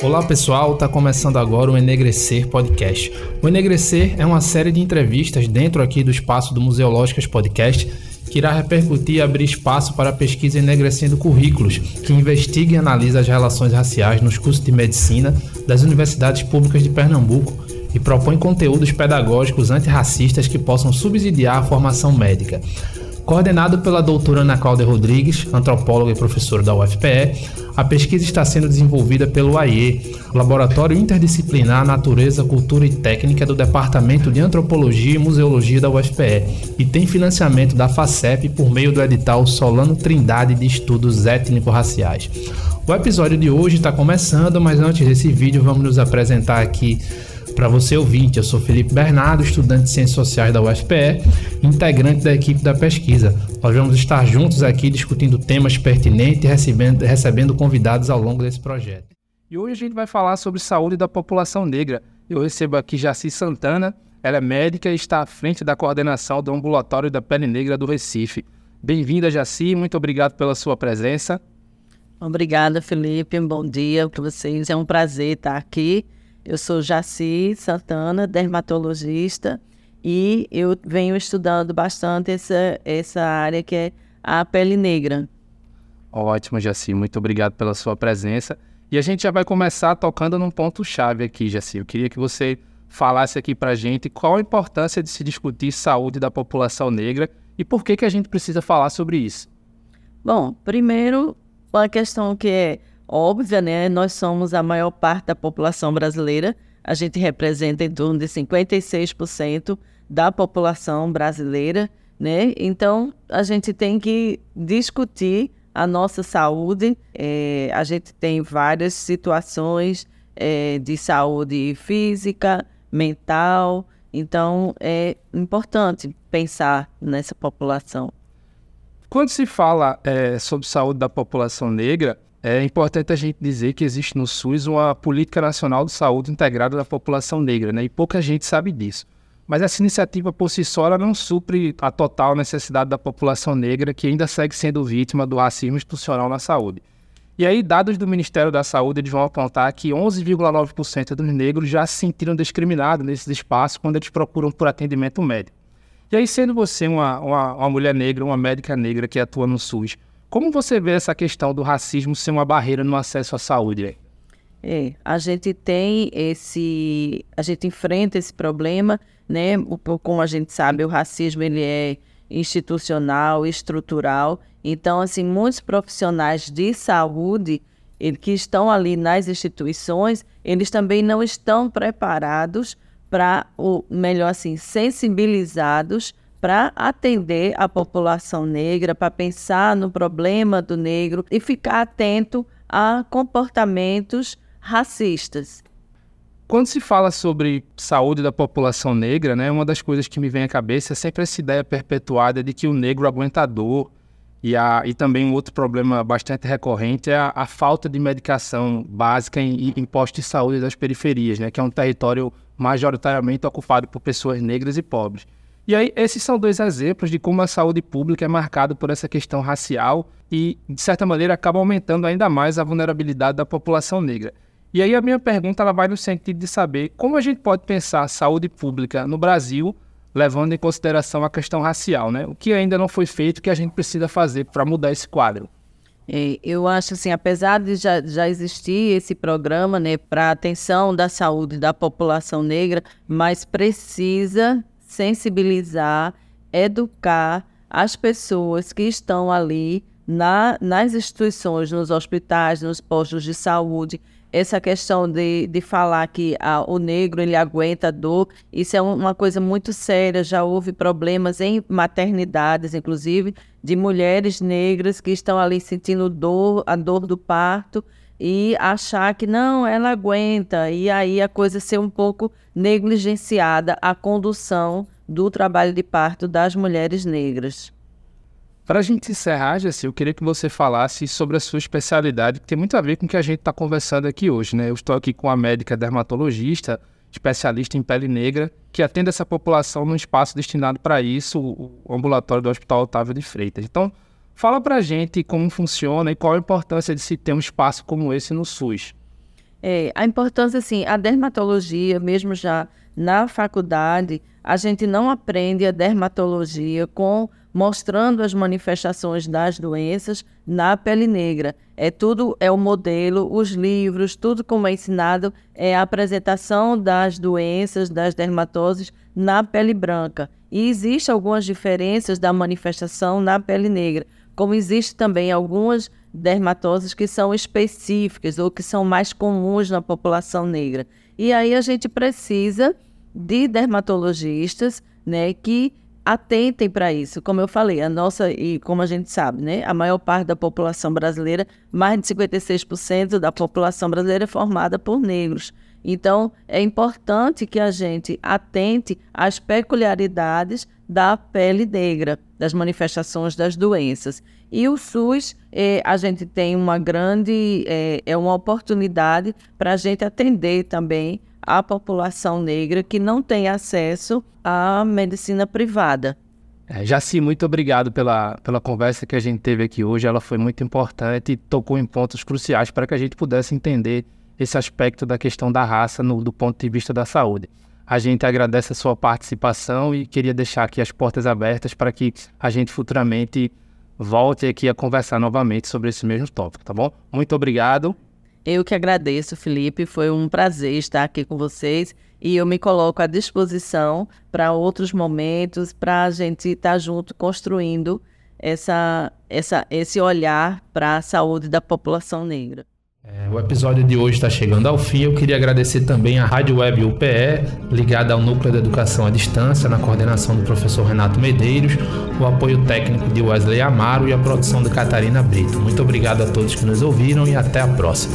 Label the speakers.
Speaker 1: Olá pessoal, está começando agora o Enegrecer Podcast. O Enegrecer é uma série de entrevistas dentro aqui do espaço do Museológicas Podcast que irá repercutir e abrir espaço para a pesquisa Enegrecendo Currículos, que investiga e analisa as relações raciais nos cursos de medicina das universidades públicas de Pernambuco e propõe conteúdos pedagógicos antirracistas que possam subsidiar a formação médica. Coordenado pela doutora Ana Cláudia Rodrigues, antropóloga e professora da UFPE, a pesquisa está sendo desenvolvida pelo AIE, Laboratório Interdisciplinar Natureza, Cultura e Técnica do Departamento de Antropologia e Museologia da UFPE e tem financiamento da FACEP por meio do edital Solano Trindade de Estudos Étnico-Raciais. O episódio de hoje está começando, mas antes desse vídeo vamos nos apresentar aqui para você ouvinte, eu sou Felipe Bernardo, estudante de Ciências Sociais da UFPE, integrante da equipe da pesquisa. Nós vamos estar juntos aqui discutindo temas pertinentes e recebendo, recebendo convidados ao longo desse projeto. E hoje a gente vai falar sobre saúde da população negra. Eu recebo aqui Jaci Santana, ela é médica e está à frente da coordenação do ambulatório da pele negra do Recife. Bem-vinda, Jaci, muito obrigado pela sua presença.
Speaker 2: Obrigada, Felipe. Um bom dia para vocês. É um prazer estar aqui eu sou Jaci Santana, dermatologista, e eu venho estudando bastante essa, essa área que é a pele negra.
Speaker 1: Ótimo, Jaci. Muito obrigado pela sua presença. E a gente já vai começar tocando num ponto-chave aqui, Jaci. Eu queria que você falasse aqui para gente qual a importância de se discutir saúde da população negra e por que, que a gente precisa falar sobre isso.
Speaker 2: Bom, primeiro, uma questão que é óbvia, né? Nós somos a maior parte da população brasileira. A gente representa em torno de 56% da população brasileira, né? Então, a gente tem que discutir a nossa saúde. É, a gente tem várias situações é, de saúde física, mental. Então, é importante pensar nessa população.
Speaker 1: Quando se fala é, sobre saúde da população negra, é importante a gente dizer que existe no SUS uma política nacional de saúde integrada da população negra, né? E pouca gente sabe disso. Mas essa iniciativa por si só não supre a total necessidade da população negra que ainda segue sendo vítima do racismo institucional na saúde. E aí, dados do Ministério da Saúde eles vão apontar que 11,9% dos negros já se sentiram discriminados nesses espaços quando eles procuram por atendimento médico. E aí, sendo você uma, uma, uma mulher negra, uma médica negra que atua no SUS, como você vê essa questão do racismo ser uma barreira no acesso à saúde?
Speaker 2: É, a gente tem esse, a gente enfrenta esse problema, né? Como a gente sabe, o racismo ele é institucional, estrutural. Então, assim, muitos profissionais de saúde que estão ali nas instituições, eles também não estão preparados para, o melhor assim, sensibilizados para atender a população negra, para pensar no problema do negro e ficar atento a comportamentos racistas.
Speaker 1: Quando se fala sobre saúde da população negra, né, uma das coisas que me vem à cabeça é sempre essa ideia perpetuada de que o negro aguenta dor. E, a, e também um outro problema bastante recorrente é a, a falta de medicação básica em, em postos de saúde das periferias, né, que é um território majoritariamente ocupado por pessoas negras e pobres. E aí, esses são dois exemplos de como a saúde pública é marcada por essa questão racial e, de certa maneira, acaba aumentando ainda mais a vulnerabilidade da população negra. E aí a minha pergunta ela vai no sentido de saber como a gente pode pensar saúde pública no Brasil levando em consideração a questão racial, né? O que ainda não foi feito, que a gente precisa fazer para mudar esse quadro.
Speaker 2: É, eu acho assim, apesar de já, já existir esse programa, né, para atenção da saúde da população negra, mas precisa sensibilizar, educar as pessoas que estão ali na, nas instituições, nos hospitais, nos postos de saúde. Essa questão de, de falar que ah, o negro ele aguenta dor, isso é uma coisa muito séria. Já houve problemas em maternidades, inclusive, de mulheres negras que estão ali sentindo dor, a dor do parto, e achar que não, ela aguenta, e aí a coisa ser um pouco negligenciada a condução do trabalho de parto das mulheres negras.
Speaker 1: Para a gente encerrar, Jessi, eu queria que você falasse sobre a sua especialidade, que tem muito a ver com o que a gente está conversando aqui hoje. Né? Eu estou aqui com a médica dermatologista, especialista em pele negra, que atende essa população num espaço destinado para isso, o ambulatório do Hospital Otávio de Freitas. Então, Fala para a gente como funciona e qual a importância de se ter um espaço como esse no SUS.
Speaker 2: É, a importância, assim, a dermatologia, mesmo já na faculdade, a gente não aprende a dermatologia com mostrando as manifestações das doenças na pele negra. É tudo é o modelo, os livros, tudo como é ensinado é a apresentação das doenças, das dermatoses na pele branca. E existem algumas diferenças da manifestação na pele negra, como existe também algumas dermatoses que são específicas ou que são mais comuns na população negra. E aí a gente precisa de dermatologistas, né, que atentem para isso. Como eu falei, a nossa e como a gente sabe, né, a maior parte da população brasileira, mais de 56% da população brasileira é formada por negros. Então, é importante que a gente atente às peculiaridades da pele negra, das manifestações das doenças. E o SUS, eh, a gente tem uma grande, eh, é uma oportunidade para a gente atender também a população negra que não tem acesso à medicina privada.
Speaker 3: É, Jaci, muito obrigado pela, pela conversa que a gente teve aqui hoje. Ela foi muito importante e tocou em pontos cruciais para que a gente pudesse entender esse aspecto da questão da raça no, do ponto de vista da saúde. A gente agradece a sua participação e queria deixar aqui as portas abertas para que a gente futuramente volte aqui a conversar novamente sobre esse mesmo tópico, tá bom? Muito obrigado.
Speaker 2: Eu que agradeço, Felipe. Foi um prazer estar aqui com vocês e eu me coloco à disposição para outros momentos, para a gente estar tá junto construindo essa, essa, esse olhar para a saúde da população negra.
Speaker 1: É, o episódio de hoje está chegando ao fim. Eu queria agradecer também à Rádio Web UPE, ligada ao Núcleo de Educação à Distância, na coordenação do professor Renato Medeiros, o apoio técnico de Wesley Amaro e a produção de Catarina Brito. Muito obrigado a todos que nos ouviram e até a próxima.